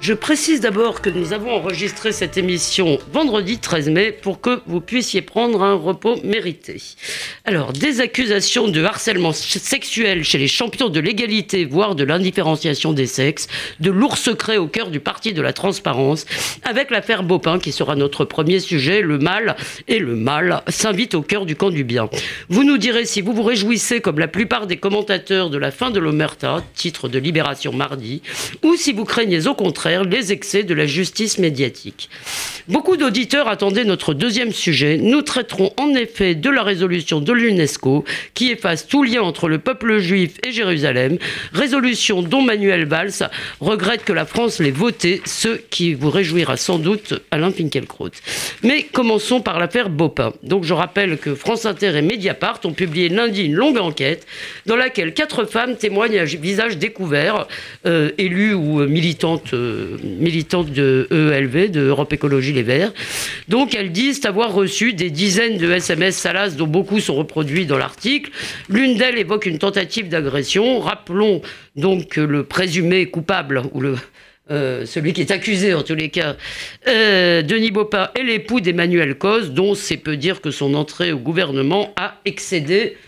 Je précise d'abord que nous avons enregistré cette émission vendredi 13 mai pour que vous puissiez prendre un repos mérité. Alors, des accusations de harcèlement sexuel chez les champions de l'égalité, voire de l'indifférenciation des sexes, de lourds secrets au cœur du parti de la transparence, avec l'affaire Bopin qui sera notre premier sujet, le mal et le mal s'invitent au cœur du camp du bien. Vous nous direz si vous vous réjouissez, comme la plupart des commentateurs, de la fin de l'Omerta, titre de Libération mardi, ou si vous craignez au contraire les excès de la justice médiatique. Beaucoup d'auditeurs attendaient notre deuxième sujet. Nous traiterons en effet de la résolution de l'UNESCO qui efface tout lien entre le peuple juif et Jérusalem, résolution dont Manuel Valls regrette que la France l'ait votée, ce qui vous réjouira sans doute Alain Finkielkraut. Mais commençons par l'affaire Bopin. Donc je rappelle que France Inter et Mediapart ont publié lundi une longue enquête dans laquelle quatre femmes témoignent à visage découvert, euh, élues ou militantes militantes de EELV, de Europe Écologie Les Verts. Donc elles disent avoir reçu des dizaines de SMS Salas dont beaucoup sont reproduits dans l'article. L'une d'elles évoque une tentative d'agression. Rappelons donc le présumé coupable ou euh, celui qui est accusé en tous les cas, euh, Denis Baupin est l'époux d'Emmanuel Cos, dont c'est peu dire que son entrée au gouvernement a excédé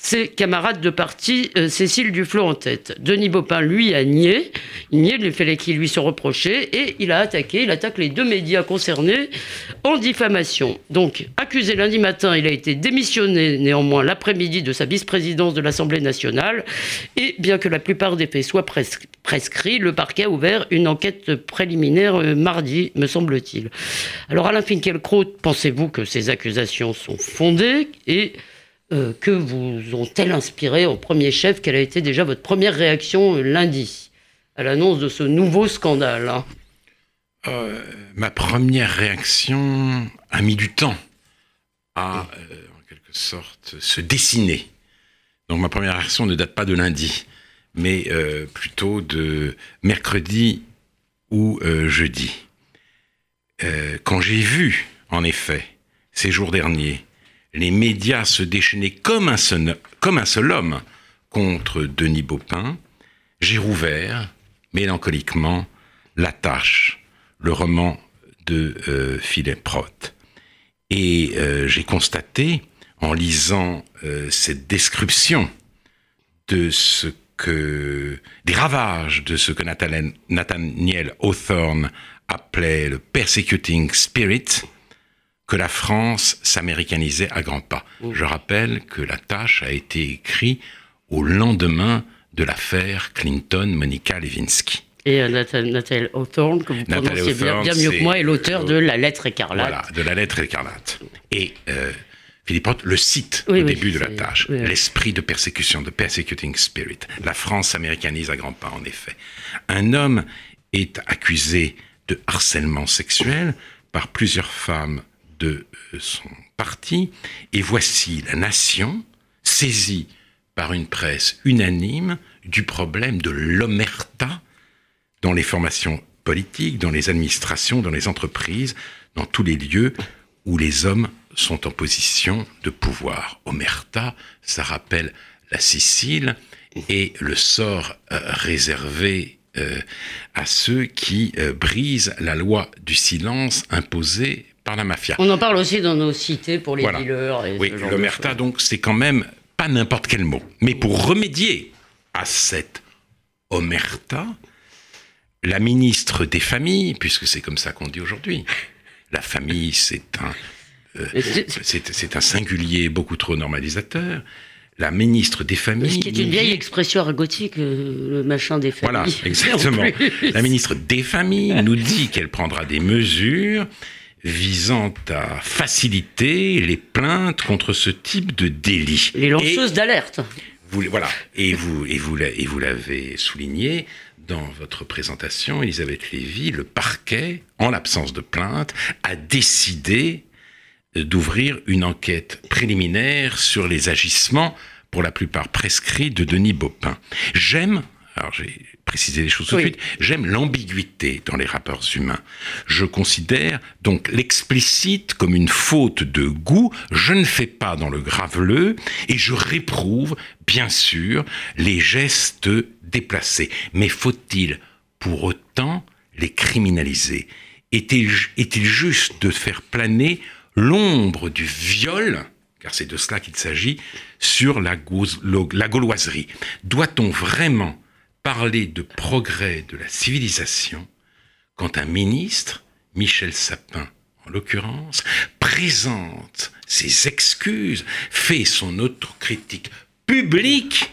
ses camarades de parti, euh, Cécile Duflot en tête. Denis Baupin, lui, a nié. Il les faits qui lui sont reprochés et il a attaqué, il attaque les deux médias concernés en diffamation. Donc, accusé lundi matin, il a été démissionné néanmoins l'après-midi de sa vice-présidence de l'Assemblée nationale. Et bien que la plupart des faits soient prescrits, le parquet a ouvert une enquête préliminaire euh, mardi, me semble-t-il. Alors, Alain Finkielkraut, pensez-vous que ces accusations sont fondées et euh, que vous ont-elles inspiré au premier chef Quelle a été déjà votre première réaction euh, lundi à l'annonce de ce nouveau scandale hein? Euh, Ma première réaction a mis du temps à, en quelque sorte, se dessiner. Donc ma première réaction ne date pas de lundi, mais plutôt de mercredi ou jeudi. quand j'ai vu, en effet, ces jours derniers, les médias se déchaînaient comme un seul, homme contre Denis Baupin, j'ai rouvert, mélancoliquement, La Tâche, le roman de euh, Philippe Roth. Et euh, j'ai constaté, en lisant euh, cette description de ce que, des ravages de ce que Nathaniel Hawthorne appelait le persecuting spirit, que la France s'américanisait à grands pas. Mmh. Je rappelle que la tâche a été écrite au lendemain de l'affaire Clinton-Monica Lewinsky. Et euh, Nathalie Hawthorne, que vous prononcez bien, mieux que moi, est l'auteur de La lettre écarlate. Voilà, de La lettre écarlate. Et euh, Philippe Roth le cite au début de la tâche. L'esprit de persécution, de persecuting spirit. La France s'américanise à grands pas, en effet. Un homme est accusé de harcèlement sexuel par plusieurs femmes de euh, son parti. Et voici la nation saisie par une presse unanime du problème de l'omerta dans les formations politiques, dans les administrations, dans les entreprises, dans tous les lieux où les hommes sont en position de pouvoir. Omerta, ça rappelle la Sicile et le sort euh, réservé euh, à ceux qui brisent la loi du silence imposée la mafia. On en parle aussi dans nos cités pour les dealers. Et oui, l'omerta, donc, c'est quand même pas n'importe quel mot. Mais pour remédier à cette omerta, la ministre des familles, puisque c'est comme ça qu'on dit aujourd'hui, la famille, c'est un, euh, c'est un singulier beaucoup trop normalisateur. La ministre des familles. Ce qui est une vieille expression argotique, euh, le machin des familles. Voilà, exactement. La ministre des familles nous dit qu'elle prendra des mesures visant à faciliter les plaintes contre ce type de délit. Les lanceuses d'alerte. voilà, et vous, et vous, et vous l'avez souligné dans votre présentation, Elisabeth Lévy, le parquet, en l'absence de plainte, a décidé d'ouvrir une enquête préliminaire sur les agissements pour la plupart prescrits, de Denis Baupin. J'aime, alors j'ai précisé les choses tout de suite, j'aime l'ambiguïté dans les rapports humains. Je considère donc l'explicite comme une faute de goût, je ne fais pas dans le graveleux, et je réprouve, bien sûr, les gestes déplacés. Mais faut-il pour autant les criminaliser? Est-il juste de faire planer l'ombre du viol car c'est de cela qu'il s'agit, sur la, la gauloiserie? Doit-on vraiment parler de progrès de la civilisation quand un ministre, Michel Sapin en l'occurrence, présente ses excuses, fait son autocritique publique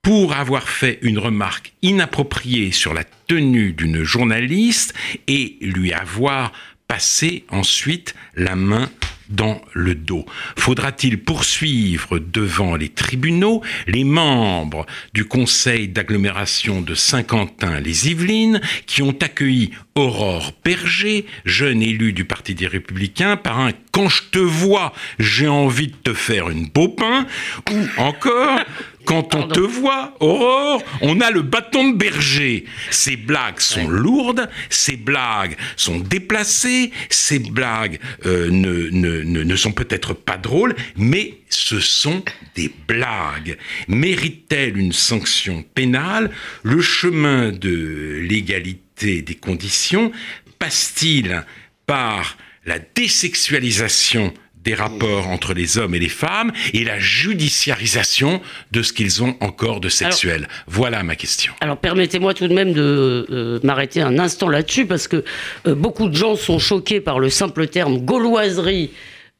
pour avoir fait une remarque inappropriée sur la tenue d'une journaliste et lui avoir passé ensuite la main dans le dos. Faudra-t-il poursuivre devant les tribunaux les membres du conseil d'agglomération de Saint-Quentin-les-Yvelines qui ont accueilli Aurore Berger, jeune élue du Parti des Républicains, par un quand je te vois, j'ai envie de te faire une pain ou encore quand on te voit, Aurore, on a le bâton de berger. Ces blagues sont lourdes, ces blagues sont déplacées, ces blagues euh, ne, ne, ne, sont peut-être pas drôles, mais ce sont des blagues. Mérite-t-elle une sanction pénale? Le chemin de l'égalité des conditions passe-t-il par la désexualisation des rapports entre les hommes et les femmes et la judiciarisation de ce qu'ils ont encore de sexuel? voilà ma question. Alors permettez-moi tout de même de euh, m'arrêter un instant là-dessus parce que euh, beaucoup de gens sont choqués par le simple terme gauloiserie.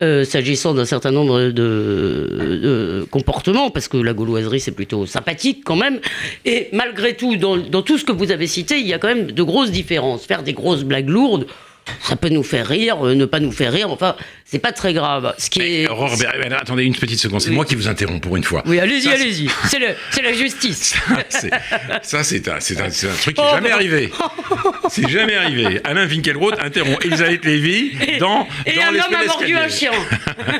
Euh, s'agissant d'un certain nombre de, comportements, parce que la gauloiserie c'est plutôt sympathique quand même, et malgré tout, dans, dans, tout ce que vous avez cité, il y a quand même de grosses différences. Faire des grosses blagues lourdes, ça peut nous faire rire, euh, ne pas nous faire rire, enfin, c'est pas très grave. Ce qui est... attendez une petite seconde, c'est moi qui vous interromps pour une fois. Oui, allez-y, allez-y, c'est la justice. Ça, c'est un, un, truc qui n'est jamais arrivé. C'est jamais arrivé. Alain Finkielroth interrompt Elisabeth Lévy dans, et dans un homme a mordu un chien.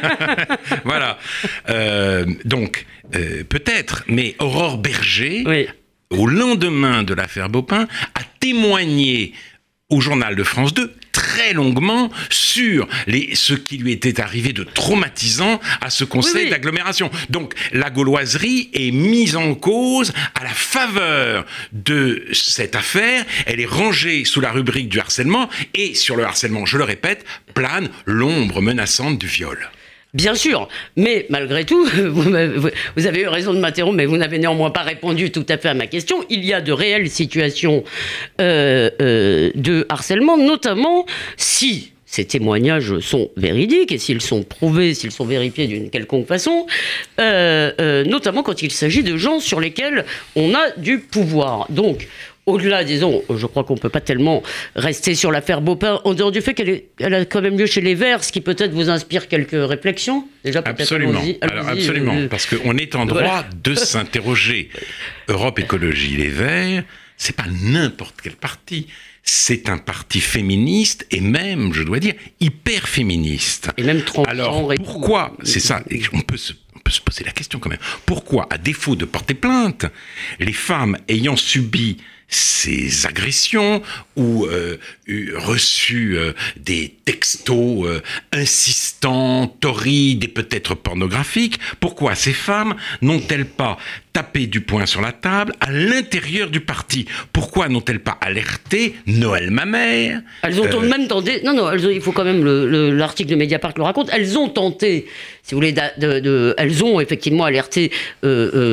voilà. Euh, donc, euh, peut-être, mais Aurore Berger, au lendemain de l'affaire Bopin, a témoigné au journal de France 2 très longuement sur les, ce qui lui était arrivé de traumatisant à ce conseil d'agglomération. Donc la gauloiserie est mise en cause à la faveur de cette affaire. Elle est rangée sous la rubrique du harcèlement et sur le harcèlement, je le répète, plane l'ombre menaçante du viol. Bien sûr, mais malgré tout, vous, avez eu raison de m'interrompre, mais vous n'avez néanmoins pas répondu tout à fait à ma question. Il y a de réelles situations euh, euh, de harcèlement, notamment si ces témoignages sont véridiques et s'ils sont prouvés, s'ils sont vérifiés d'une quelconque façon, euh, notamment quand il s'agit de gens sur lesquels on a du pouvoir. Donc, au-delà, disons, je crois qu'on ne peut pas tellement rester sur l'affaire Beaupin, en dehors du fait qu'elle elle a quand même lieu chez les Verts, ce qui peut-être vous inspire quelques réflexions. Déjà, absolument. Alors, absolument, euh, parce qu'on est en droit de s'interroger. Europe Écologie Les Verts, c'est pas n'importe quel parti. C'est un parti féministe et même, je dois dire, hyper féministe. Et même Alors, pourquoi C'est ça. on peut se on peut se poser la question quand même. Pourquoi, à défaut de porter plainte, les femmes ayant subi ces agressions ou euh, reçu euh, des textos euh, insistants, torrides et peut-être pornographiques, pourquoi ces femmes n'ont-elles pas tapé du poing sur la table à l'intérieur du parti. Pourquoi n'ont-elles pas alerté Noël ma mère Elles ont même tenté, non, non, il faut quand même, l'article de Mediapart le raconte, elles ont tenté, si vous voulez, de, elles ont effectivement alerté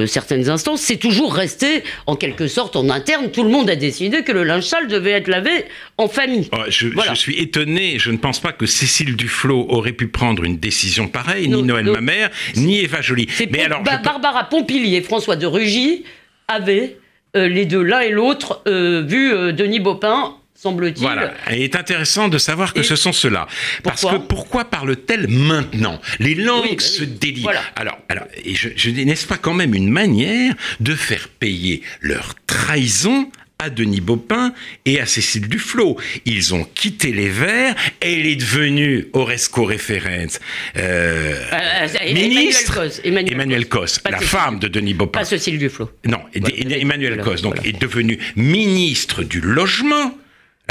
certaines instances, c'est toujours resté en quelque sorte en interne, tout le monde a décidé que le linge sale devait être lavé en famille. Oh, je, suis étonné. Je ne pense pas que Cécile Duflot aurait pu prendre une décision pareille, ni Noël Mamère, ni Eva Joly. Mais alors, Barbara Pompili et François de Rugy avaient euh, les deux, l'un et l'autre, euh, vu euh, Denis Baupin semble-t-il. Voilà. Et il est intéressant de savoir que ce sont ceux-là. Parce que pourquoi parle-t-elle maintenant? Les langues bah se délient. Alors, alors et je, je n'est-ce pas quand même une manière de faire payer leur trahison à Denis Baupin et à Cécile Duflot. Ils ont quitté les Verts et il est devenu Oresco Referens, euh, Euh, euh, ministre. Emmanuel Cos, Emmanuel Emmanuel Cos. Cos, Pas la Cécile. femme de Denis Baupin. Pas Cécile Duflot. Non, Emmanuel Cos, donc, voilà. est devenu ministre du logement.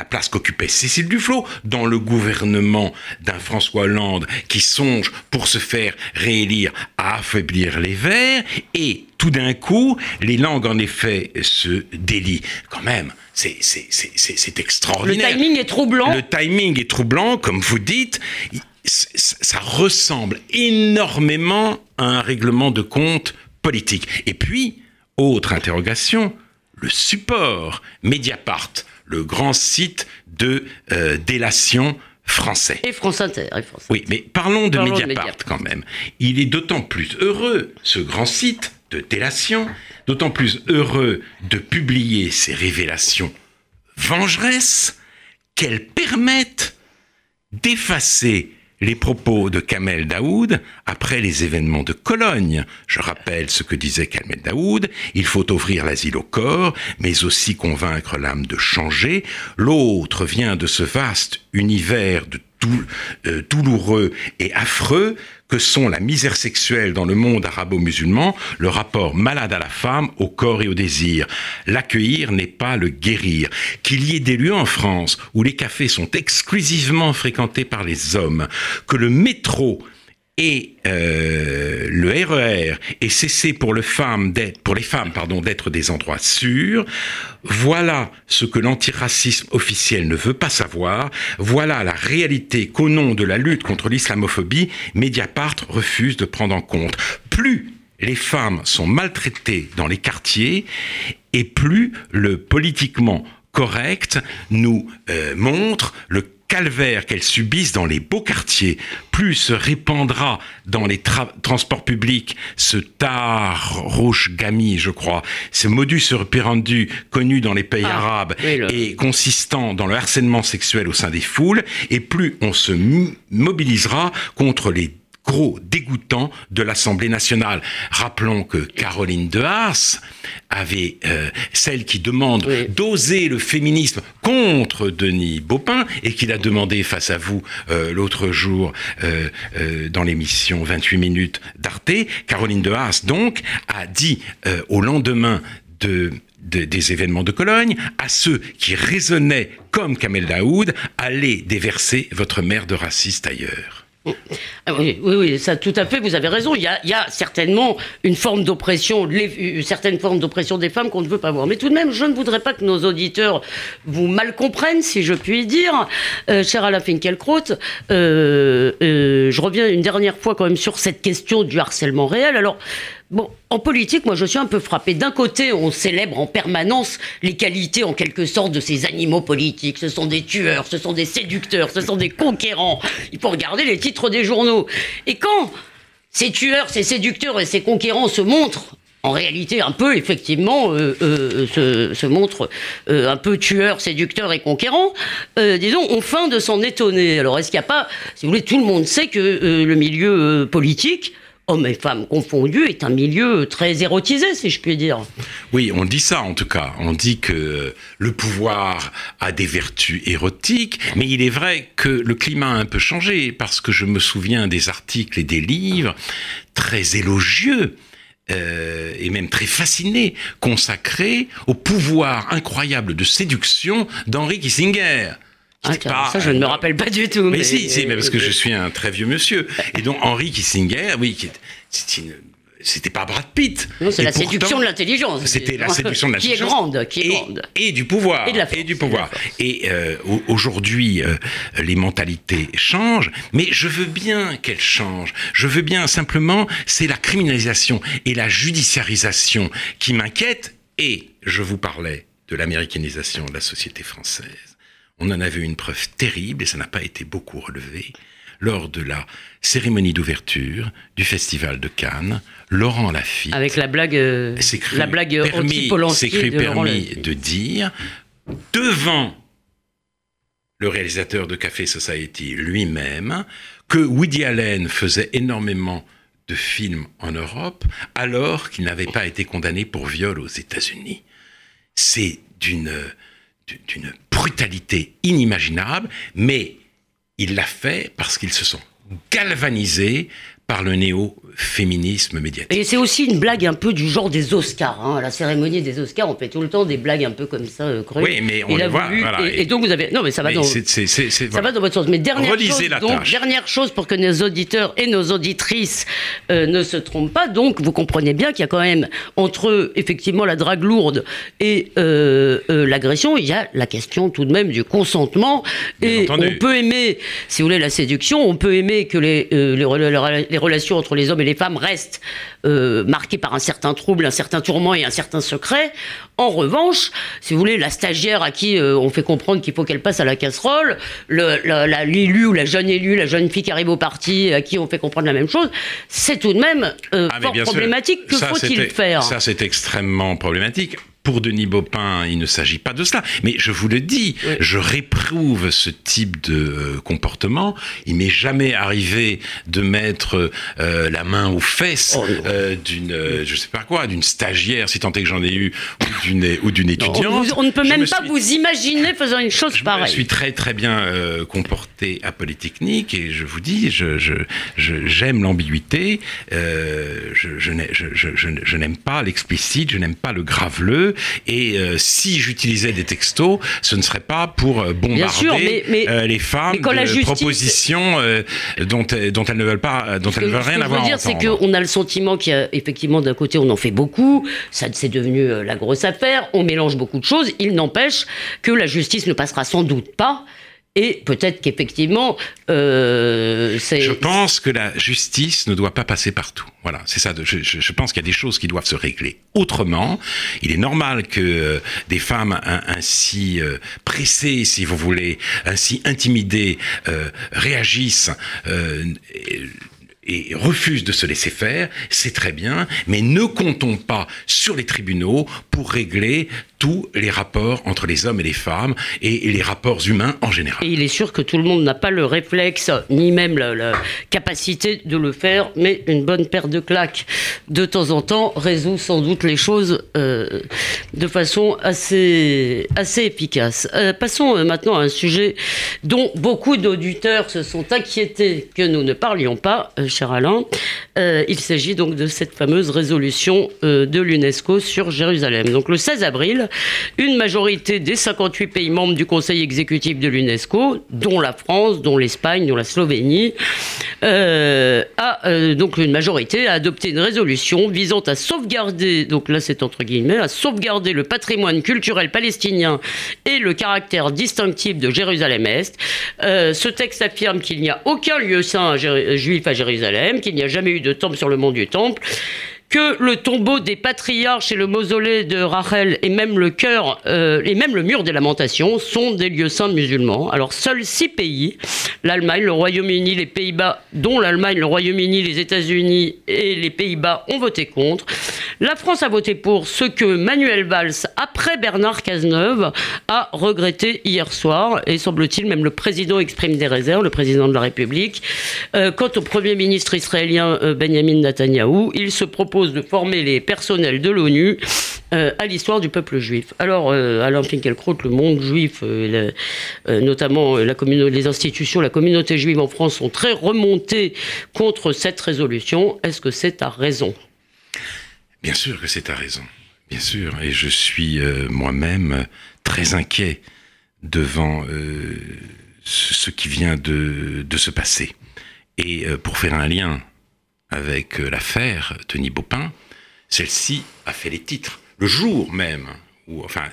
La place qu'occupait Cécile Duflot dans le gouvernement d'un François Hollande qui songe pour se faire réélire à affaiblir les Verts et tout d'un coup les langues en effet se délient. Quand même, c'est c'est c'est c'est c'est Le extraordinaire. timing est troublant. Le timing est troublant, comme vous dites. Ça ressemble énormément à un règlement de compte politique. Et puis, autre interrogation, le support Mediapart, le grand site de euh, délation français. Et France Inter. et France Oui, mais parlons de Parlons de Mediapart Mediapart. quand même. Il est d'autant plus heureux, ce grand site de délation, d'autant plus heureux de publier ces révélations vengeresses qu'elles permettent d'effacer les propos de Kamel Daoud après les événements de Cologne. Je rappelle ce que disait Kamel Daoud, il faut ouvrir l'asile au corps, mais aussi convaincre l'âme de changer. L'autre vient de ce vaste univers de euh, douloureux et affreux que sont la misère sexuelle dans le monde arabo-musulman, le rapport malade à la femme, au corps et au désir. L'accueillir n'est pas le guérir. Qu'il y ait des lieux en France où les cafés sont exclusivement fréquentés par les hommes, que le métro et euh, le RER le femme d'être- pour les femmes d'être des endroits sûrs. Voilà ce que l'antiracisme officiel ne veut pas savoir. Voilà la réalité qu'au nom de la lutte contre l'islamophobie, Mediapart refuse de prendre en compte. Plus les femmes sont maltraitées dans les quartiers et plus le politiquement correct nous euh, montre le calvaire qu'elles subissent dans les beaux quartiers, plus se répandra dans les tra- transports publics. Ce tar rouge gami, je crois, ce modus operandi connu dans les pays Ah, arabes oui, le- et consistant dans le harcèlement sexuel au sein des foules, et plus on se mobilisera contre les gros dégoûtants de l'Assemblée nationale. Rappelons que Caroline de Haas avait euh, celle qui demande Oui. d'oser le féminisme contre Denis Baupin et qu'il a demandé face à vous euh, l'autre jour euh, euh, dans l'émission 28 minutes d'Arte. Caroline de Haas donc a dit euh, au lendemain de de- des événements de Cologne, à ceux qui raisonnaient comme Kamel Daoud, allez déverser votre mère de raciste ailleurs. Ah oui, oui, ça, tout à fait, vous avez raison. Il y a, il y a certainement une forme d'oppression, les- une certaine forme d'oppression des femmes qu'on ne veut pas voir. Mais tout de même, je ne voudrais pas que nos auditeurs vous mal comprennent, si je puis dire. Euh, cher Alain Finkielkraut, euh, euh, je reviens une dernière fois quand même sur cette question du harcèlement réel. Alors, Bon, en politique, moi je suis un peu frappé. D'un côté, on célèbre en permanence les qualités en quelque sorte de ces animaux politiques. Ce sont des tueurs, ce sont des séducteurs, ce sont des conquérants. Il faut regarder les titres des journaux. Et quand ces tueurs, ces séducteurs et ces conquérants se montrent en réalité un peu effectivement euh, euh, se, se montrent euh, un peu tueurs, séducteurs et conquérants, euh, disons, on feint de s'en étonner. Alors est-ce qu'il n'y a pas, si vous voulez, tout le monde sait que le milieu politique, hommes et femmes confondus, est un milieu très érotisé, si je puis dire. Oui, on dit ça en tout cas. On dit que le pouvoir a des vertus érotiques, mais il est vrai que le climat a un peu changé parce que je me souviens des articles et des livres très élogieux. euh, et même très fascinés, consacrés au pouvoir incroyable de séduction d'Henri Kissinger. Ah, pas ça, je ne me rappelle pas du tout. mais, si, si, mais parce que je suis un très vieux monsieur. Et donc Henri Kissinger, oui, c'est une- c'était pas Brad Pitt. Non, c'est la pourtant, séduction de l'intelligence. C'était la séduction de Qui est l'intelligence. grande, qui est et, grande. Et du pouvoir. Et de la force, du et la pouvoir. Et euh, au- aujourd'hui, euh, les mentalités changent, mais je veux bien qu'elles changent. Je veux bien simplement, c'est la criminalisation et la judiciarisation qui m'inquiètent. Et je vous parlais de l'américanisation de la société française. On en avait une preuve terrible, et ça n'a pas été beaucoup relevé, lors de la cérémonie d'ouverture du Festival de Cannes. Laurent Lafitte Avec la blague, euh, cru la blague permis, cru de permis de dire devant le réalisateur de Café Society lui-même que Woody Allen faisait énormément de films en Europe alors qu'il n'avait pas été condamné pour viol aux États-Unis. c'est d'une d'une brutalité inimaginable, mais il l'a fait parce qu'ils se sont galvanisés par le néo-féminisme médiatique. Et c'est aussi une blague un peu du genre des Oscars. Hein. À la cérémonie des Oscars, on fait tout le temps des blagues un peu comme ça, euh, Oui, mais on le voit. et, donc vous avez. Non, mais ça va dans. ça va dans votre sens. Mais dernière chose, donc, dernière chose pour que nos auditeurs et nos auditrices euh, ne se trompent pas. Donc, vous comprenez bien qu'il y a quand même entre effectivement la drague lourde et euh, l'agression, il y a la question tout de même du consentement. et on peut aimer, si vous voulez, la séduction. On peut aimer que les, les, les relations entre les hommes les femmes restent euh, marquées par un certain trouble, un certain tourment et un certain secret. En revanche, si vous voulez, la stagiaire à qui euh, on fait comprendre qu'il faut qu'elle passe à la casserole, l'élu ou la jeune élue, la jeune fille qui arrive au parti, à qui on fait comprendre la même chose, c'est tout de même euh, ah, fort problématique. Que faut-il faire? Ça, c'est extrêmement problématique. Pour Denis Baupin, il ne s'agit pas de cela. Mais je vous le dis, je réprouve ce type de euh, comportement. Il m'est jamais arrivé de mettre euh, la main aux fesses oh, euh, d'une, je sais pas quoi, d'une stagiaire, si tant est que j'en ai eu, ou d'une, ou d'une étudiante. on ne peut même pas vous imaginer faisant une chose pareille. Je suis très très bien comporté à Polytechnique et je vous dis, je, je, j'aime l'ambiguïté. je n'aime pas l'explicite, je n'aime pas le graveleux. Et euh, si j'utilisais des textos, ce ne serait pas pour euh, bombarder euh, les femmes de propositions dont, dont elles ne veulent pas, dont elles ne veulent rien avoir. Ce que je veux dire, c'est qu'on a le sentiment qu'il y a effectivement d'un côté, on en fait beaucoup, ça c'est devenu la grosse affaire, on mélange beaucoup de choses. Il n'empêche que la justice ne passera sans doute pas et peut-être qu'effectivement, euh, c'est. Je pense que la justice ne doit pas passer partout. Voilà, c'est ça. Je, pense qu'il y a des choses qui doivent se régler autrement. Il est normal que euh, des femmes ainsi euh, pressées, si vous voulez, ainsi intimidées, euh, réagissent refusent de se laisser faire, c'est très bien, mais ne comptons pas sur les tribunaux pour régler tous les rapports entre les hommes et les femmes et, les rapports humains en général. Et il est sûr que tout le monde n'a pas le réflexe, ni même la, capacité de le faire, mais une bonne paire de claques de temps en temps résout sans doute les choses euh, de façon assez, assez efficace. Euh, passons euh, maintenant à un sujet dont beaucoup d'auditeurs se sont inquiétés que nous ne parlions pas, cher Alain. il s'agit donc de cette fameuse résolution de l'UNESCO sur Jérusalem. Donc le 16 avril, une majorité des 58 pays membres du Conseil exécutif de l'UNESCO, dont la France, dont l'Espagne, dont la Slovénie, euh, a euh, donc une majorité a adopté une résolution visant à sauvegarder, donc là c'est entre guillemets, à sauvegarder le patrimoine culturel palestinien et le caractère distinctif de Jérusalem-Est. Euh, ce texte affirme qu'il n'y a aucun lieu saint juif à Jérusalem, qu'il n'y a jamais eu de temple sur le mont du Temple que le tombeau des patriarches et le mausolée de Rachel et même le cœur euh, et même le mur des lamentations sont des lieux saints musulmans. Alors seuls six pays, l'Allemagne, le Royaume-Uni, les Pays-Bas, dont l'Allemagne, le Royaume-Uni, les États-Unis et les Pays-Bas ont voté contre. La France a voté pour ce que Manuel Valls, après Bernard Cazeneuve, a regretté hier soir et semble-t-il même le président exprime des réserves, le président de la République. Euh, quant au Premier ministre israélien euh, Benjamin Netanyahou, il se propose de former les personnels de l'ONU euh, à l'histoire du peuple juif. Alors, Alain Finkielkraut, le monde juif, notamment les institutions, la communauté juive en France sont très remontées contre cette résolution. Est-ce que c'est à raison? Bien sûr que c'est à raison, bien sûr. Et je suis moi-même très inquiet devant ce qui vient de, de se passer. Et pour faire un lien avec euh, l'affaire Tony Baupin, celle-ci a fait les titres. Le jour même, ou enfin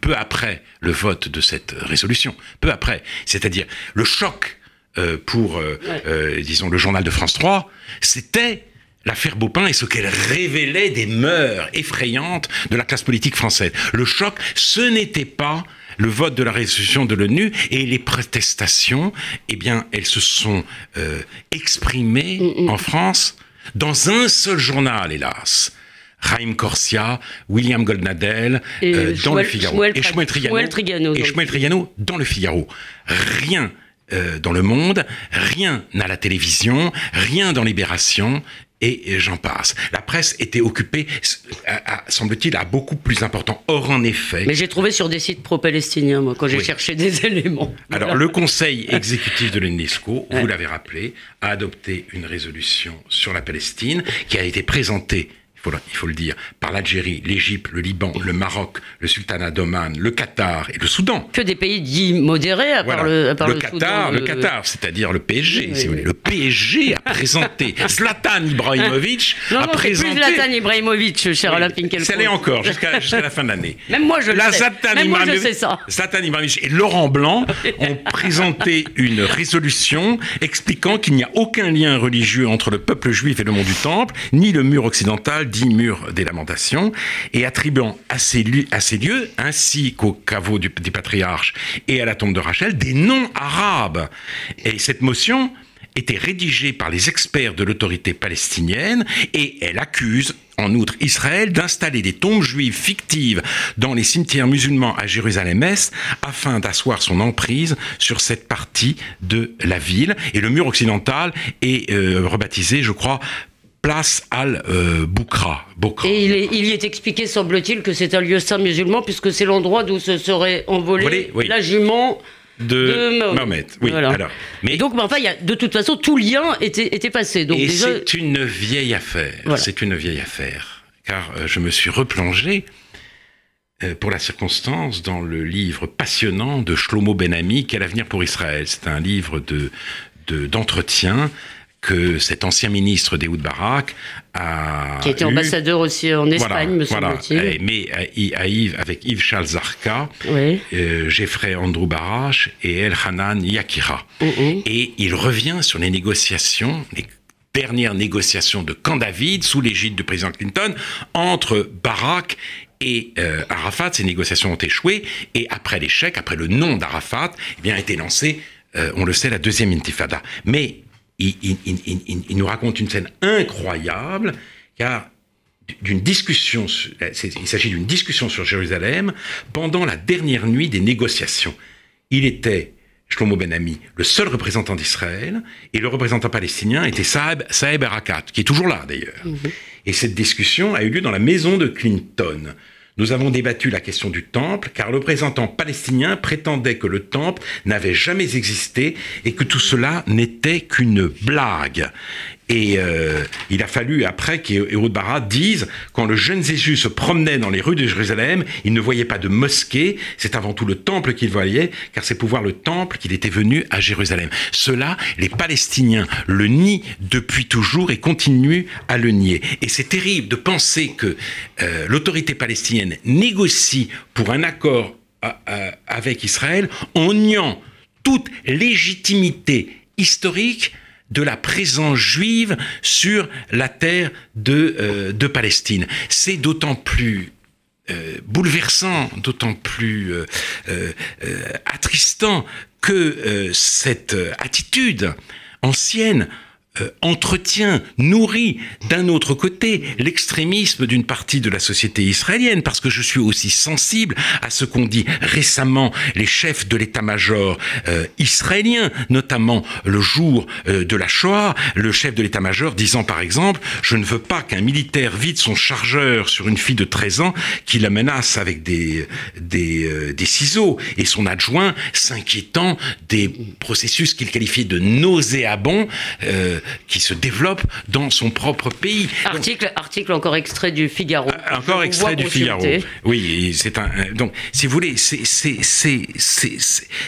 peu après le vote de cette résolution, peu après, c'est-à-dire le choc euh, pour, euh, disons, le journal de France 3, c'était l'affaire Baupin et ce qu'elle révélait des mœurs effrayantes de la classe politique française. Le choc, ce n'était pas le vote de la résolution de l'ONU et les protestations, eh bien, elles se sont euh, exprimées mm, mm. en France dans un seul journal, hélas. Raïm Corsia, William Goldnadel euh, dans le Figaro et Shmuel Trigano, et Shmuel Trigano dans le Figaro. Rien euh, dans le monde, rien à la télévision, rien dans Libération, et j'en passe. La presse était occupée, semble-t-il, à beaucoup plus important. Or, en effet... Mais j'ai trouvé sur des sites pro-palestiniens, moi, quand j'ai cherché des éléments. Alors, le Conseil exécutif de l'UNESCO, vous l'avez rappelé, a adopté une résolution sur la Palestine qui a été présentée il faut le dire, par l'Algérie, l'Égypte, le Liban, le Maroc, le Sultanat d'Oman, le Qatar et le Soudan. Que des pays dits modérés à part le, le, Qatar, le, Qatar, c'est-à-dire le PSG, si vous voulez. Le PSG a présenté Zlatan Ibrahimovic non, a non, présenté plus Zlatan Ibrahimovic, cher Alain Finkielkraut. Ça l'est encore jusqu'à la fin de l'année. Même moi je le sais. Même moi je sais ça. Zlatan Ibrahimovic et Laurent Blanc ont présenté une résolution expliquant qu'il n'y a aucun lien religieux entre le peuple juif et le monde du Temple, ni le mur occidental murs des lamentations, et attribuant à ces, lieux, ainsi qu'au caveau du, des patriarches et à la tombe de Rachel, des noms arabes. Et cette motion était rédigée par les experts de l'autorité palestinienne et elle accuse en outre Israël d'installer des tombes juives fictives dans les cimetières musulmans à Jérusalem-Est afin d'asseoir son emprise sur cette partie de la ville. Et le mur occidental est euh, rebaptisé, je crois, place al-Boukra. et il, y est expliqué, semble-t-il, que c'est un lieu saint musulman, puisque c'est l'endroit d'où se serait envolé la jument de, Mohamed. Oui, alors, mais donc, enfin, y a, de toute façon, tout lien était, était passé. Donc et c'est une vieille affaire. C'est une vieille affaire. Car euh, je me suis replongé euh, pour la circonstance dans le livre passionnant de Shlomo Ben-Ami, Quel avenir pour Israël? C'est un livre de d'entretien que cet ancien ministre d'Ehoud Barak a. Qui était ambassadeur aussi en Espagne, me semble-t-il. Eh, mais à Yves, avec Yves Charles Zarka, oui. euh, Jeffrey Andrew Barash et El Hanan Yakira. Mm-hmm. Et il revient sur les négociations, les dernières négociations de Camp David sous l'égide du président Clinton entre Barak et euh, Arafat. Ces négociations ont échoué et après l'échec, après le nom d'Arafat, eh bien a été lancée, euh, on le sait, la deuxième intifada. Mais il, nous raconte une scène incroyable, car d'une discussion, il s'agit d'une discussion sur Jérusalem pendant la dernière nuit des négociations. Il était, Shlomo Ben Ami, le seul représentant d'Israël, et le représentant palestinien était Saeb, Saeb Arakat, qui est toujours là d'ailleurs. Mhm. Et cette discussion a eu lieu dans la maison de Clinton. Nous avons débattu la question du temple, car le représentant palestinien prétendait que le temple n'avait jamais existé et que tout cela n'était qu'une blague. Et euh, il a fallu après qu'Héraud Barat dise quand le jeune Jésus se promenait dans les rues de Jérusalem, il ne voyait pas de mosquée, c'est avant tout le temple qu'il voyait, car c'est pour voir le temple qu'il était venu à Jérusalem. Cela, les Palestiniens le nient depuis toujours et continuent à le nier. Et c'est terrible de penser que euh, l'autorité palestinienne négocie pour un accord euh, avec Israël en niant toute légitimité historique de la présence juive sur la terre de, euh, de Palestine. C'est d'autant plus euh, bouleversant, d'autant plus euh, attristant que cette attitude ancienne euh, entretient, nourrit d'un autre côté l'extrémisme d'une partie de la société israélienne, parce que je suis aussi sensible à ce qu'ont dit récemment les chefs de l'état-major euh, israélien, notamment le jour euh, de la Shoah, le chef de l'état-major disant par exemple, je ne veux pas qu'un militaire vide son chargeur sur une fille de 13 ans qui la menace avec des, des, des ciseaux, et son adjoint s'inquiétant des processus qu'il qualifiait de nauséabonds qui se développe dans son propre pays. Article, article encore extrait du Figaro. Euh, encore extrait du Figaro. Oui, c'est un. Donc, si vous voulez, c'est, c'est, c'est,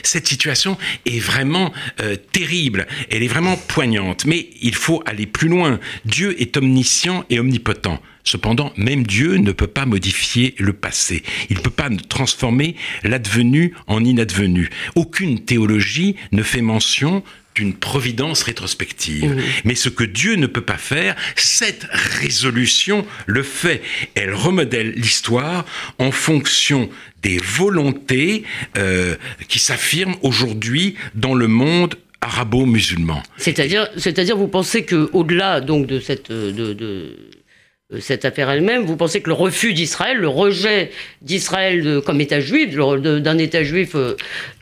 cette situation est vraiment euh, terrible. Elle est vraiment poignante. Mais il faut aller plus loin. Dieu est omniscient et omnipotent. Cependant, même Dieu ne peut pas modifier le passé. Il ne peut pas transformer l'advenu en inadvenu. Aucune théologie ne fait mention d'une providence rétrospective. Mais ce que Dieu ne peut pas faire, cette résolution le fait. Elle remodèle l'histoire en fonction des volontés euh, qui s'affirment aujourd'hui dans le monde arabo-musulman. C'est-à-dire, c'est-à-dire, vous pensez que au-delà donc de cette de euh, cette affaire elle-même, vous pensez que le refus d'Israël, le rejet d'Israël comme État juif, d'un État juif, euh,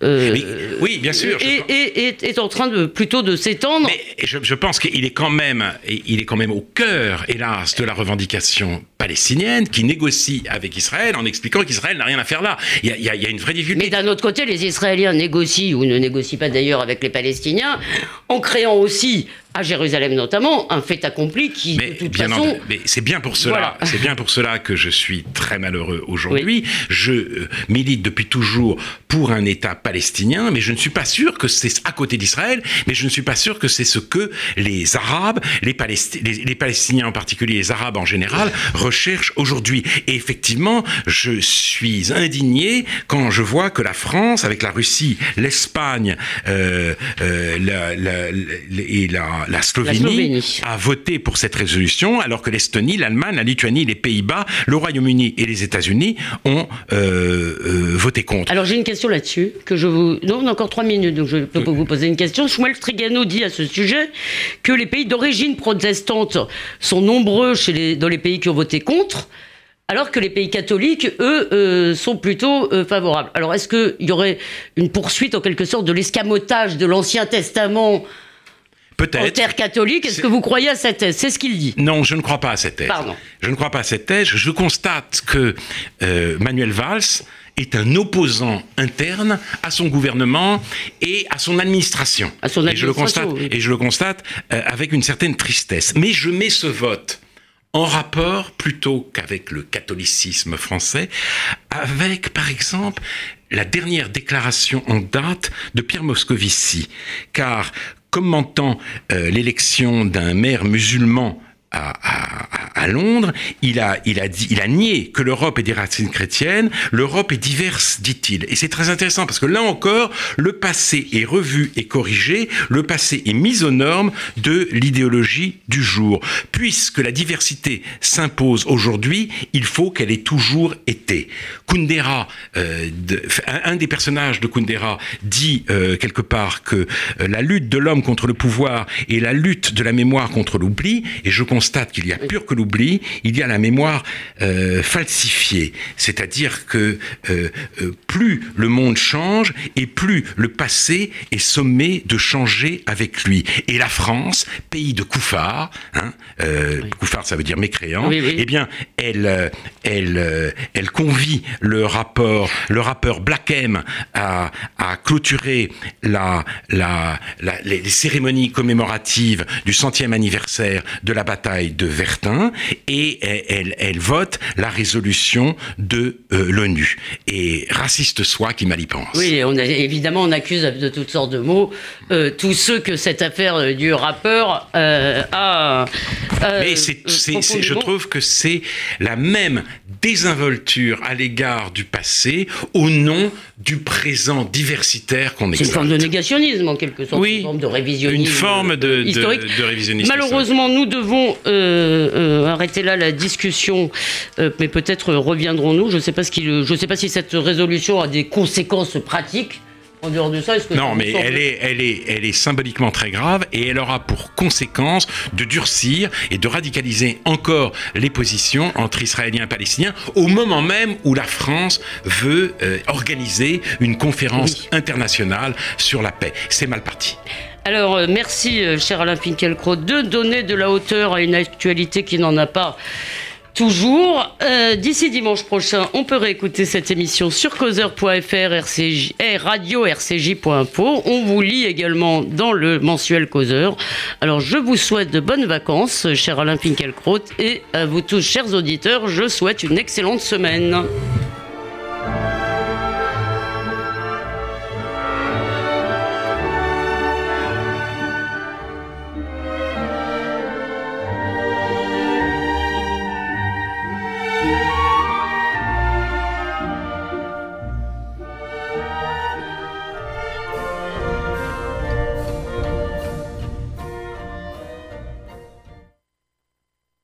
euh, oui, bien sûr, est, est, en train de plutôt de s'étendre. Mais je, je pense qu'il est quand même, il est quand même au cœur, hélas, de la revendication palestinienne qui négocie avec Israël en expliquant qu'Israël n'a rien à faire là. Il y, a, il y a, une vraie difficulté. Mais d'un autre côté, les Israéliens négocient ou ne négocient pas d'ailleurs avec les Palestiniens en créant aussi à Jérusalem notamment, un fait accompli qui, mais, de toute bien façon... mais c'est bien pour cela, c'est bien pour cela que je suis très malheureux aujourd'hui. Je euh, milite depuis toujours pour un État palestinien, mais je ne suis pas sûr que c'est à côté d'Israël, mais je ne suis pas sûr que c'est ce que les Arabes, les, les, Palestiniens en particulier, les Arabes en général, recherchent aujourd'hui. Et effectivement, je suis indigné quand je vois que la France, avec la Russie, l'Espagne euh, euh, la, la, et la la, Slovénie, a voté pour cette résolution, alors que l'Estonie, l'Allemagne, la Lituanie, les Pays-Bas, le Royaume-Uni et les États-Unis ont euh, euh, voté contre. Alors j'ai une question là-dessus que je vous. Non, on a encore trois minutes, donc je peux vous poser une question. Shmuel Trigano dit à ce sujet que les pays d'origine protestante sont nombreux chez les, dans les pays qui ont voté contre alors que les pays catholiques, eux, euh, sont plutôt favorables. Alors, est-ce qu'il y aurait une poursuite, en quelque sorte, de l'escamotage de l'Ancien Testament Peut-être. En terre catholique, est-ce que vous croyez à cette thèse? C'est ce qu'il dit. Non, je ne crois pas à cette thèse. Pardon. Je ne crois pas à cette thèse. Je constate que euh, Manuel Valls est un opposant interne à son gouvernement et à son administration. À son administration et je le constate, et je le constate euh, avec une certaine tristesse. Mais je mets ce vote en rapport plutôt qu'avec le catholicisme français, avec par exemple la dernière déclaration en date de Pierre Moscovici, car commentant euh, l'élection d'un maire musulman à, Londres, il a, il, a dit, il a nié que l'Europe ait des racines chrétiennes, l'Europe est diverse, dit-il. Et c'est très intéressant parce que là encore, le passé est revu et corrigé, le passé est mis aux normes de l'idéologie du jour. Puisque la diversité s'impose aujourd'hui, il faut qu'elle ait toujours été. Kundera, euh, un, des personnages de Kundera dit euh, quelque part que euh, la lutte de l'homme contre le pouvoir est la lutte de la mémoire contre l'oubli, et je constate qu'il y a pur que l'oubli, il y a la mémoire euh, falsifiée. C'est-à-dire que euh, euh, plus le monde change et plus le passé est sommé de changer avec lui. Et la France, pays de koufars, hein, ça veut dire mécréant, eh bien, elle, elle, elle convie le rapport, le rappeur Black M à, à clôturer la, la, les, les cérémonies commémoratives du centième anniversaire de la bataille de Vertin et elle, elle, vote la résolution de euh, l'ONU. Et raciste soit qui mal y pense. Oui, on a, évidemment, on accuse de toutes sortes de mots euh, tous ceux que cette affaire euh, du rappeur a. Mais je trouve que c'est la même désinvolture à l'égard du passé au nom du présent diversitaire qu'on exalte. C'est une forme de négationnisme en quelque sorte, oui, une forme de révisionnisme une forme de, historique. De, révisionnisme Malheureusement, nous devons arrêter là la discussion, euh, mais peut-être reviendrons-nous. Je ne sais pas sais pas si cette résolution a des conséquences pratiques. En dehors de ça, est-ce que non, mais elle est, elle est, elle est symboliquement très grave et elle aura pour conséquence de durcir et de radicaliser encore les positions entre Israéliens et Palestiniens au moment même où la France veut organiser une conférence internationale sur la paix. C'est mal parti. Alors, euh, merci, euh, cher Alain Finkielkraut, de donner de la hauteur à une actualité qui n'en a pas toujours. Euh, d'ici dimanche prochain, on peut réécouter cette émission sur causeur.fr, RCJ, et radio rcj.info. On vous lit également dans le mensuel Causeur. Alors, je vous souhaite de bonnes vacances, cher Alain Finkielkraut, et à vous tous, chers auditeurs, je souhaite une excellente semaine.